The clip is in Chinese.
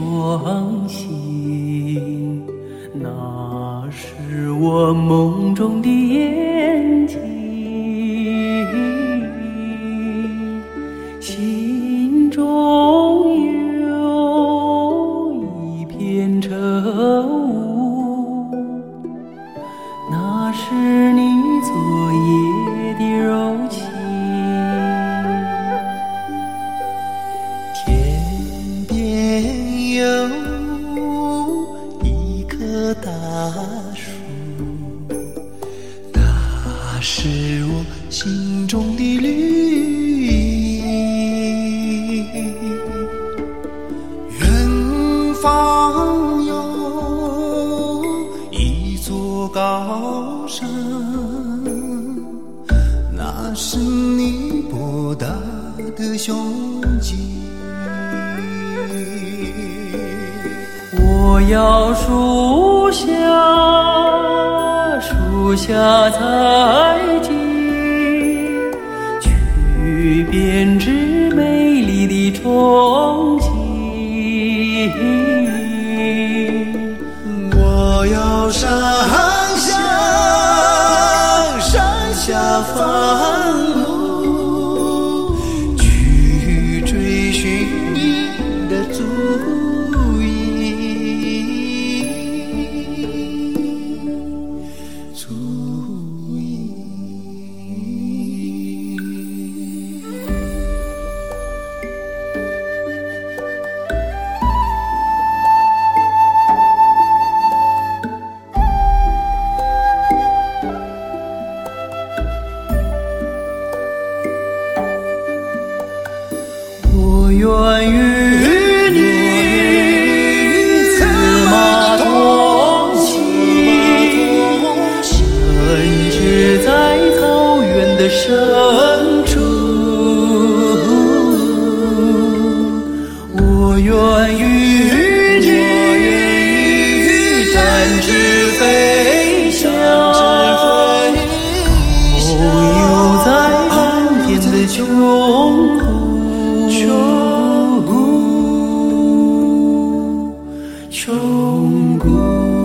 双星那是我梦中的眼睛心中大树，那是我心中的绿荫。远方有一座高山，那是你博大的胸襟。我要树下，树下采集，去编织美丽的憧憬。我要山下，山下放愿与你策马同行，沉醉在草原的深处。我愿与你展翅飞翔，遨游在蓝天的穹空。中国。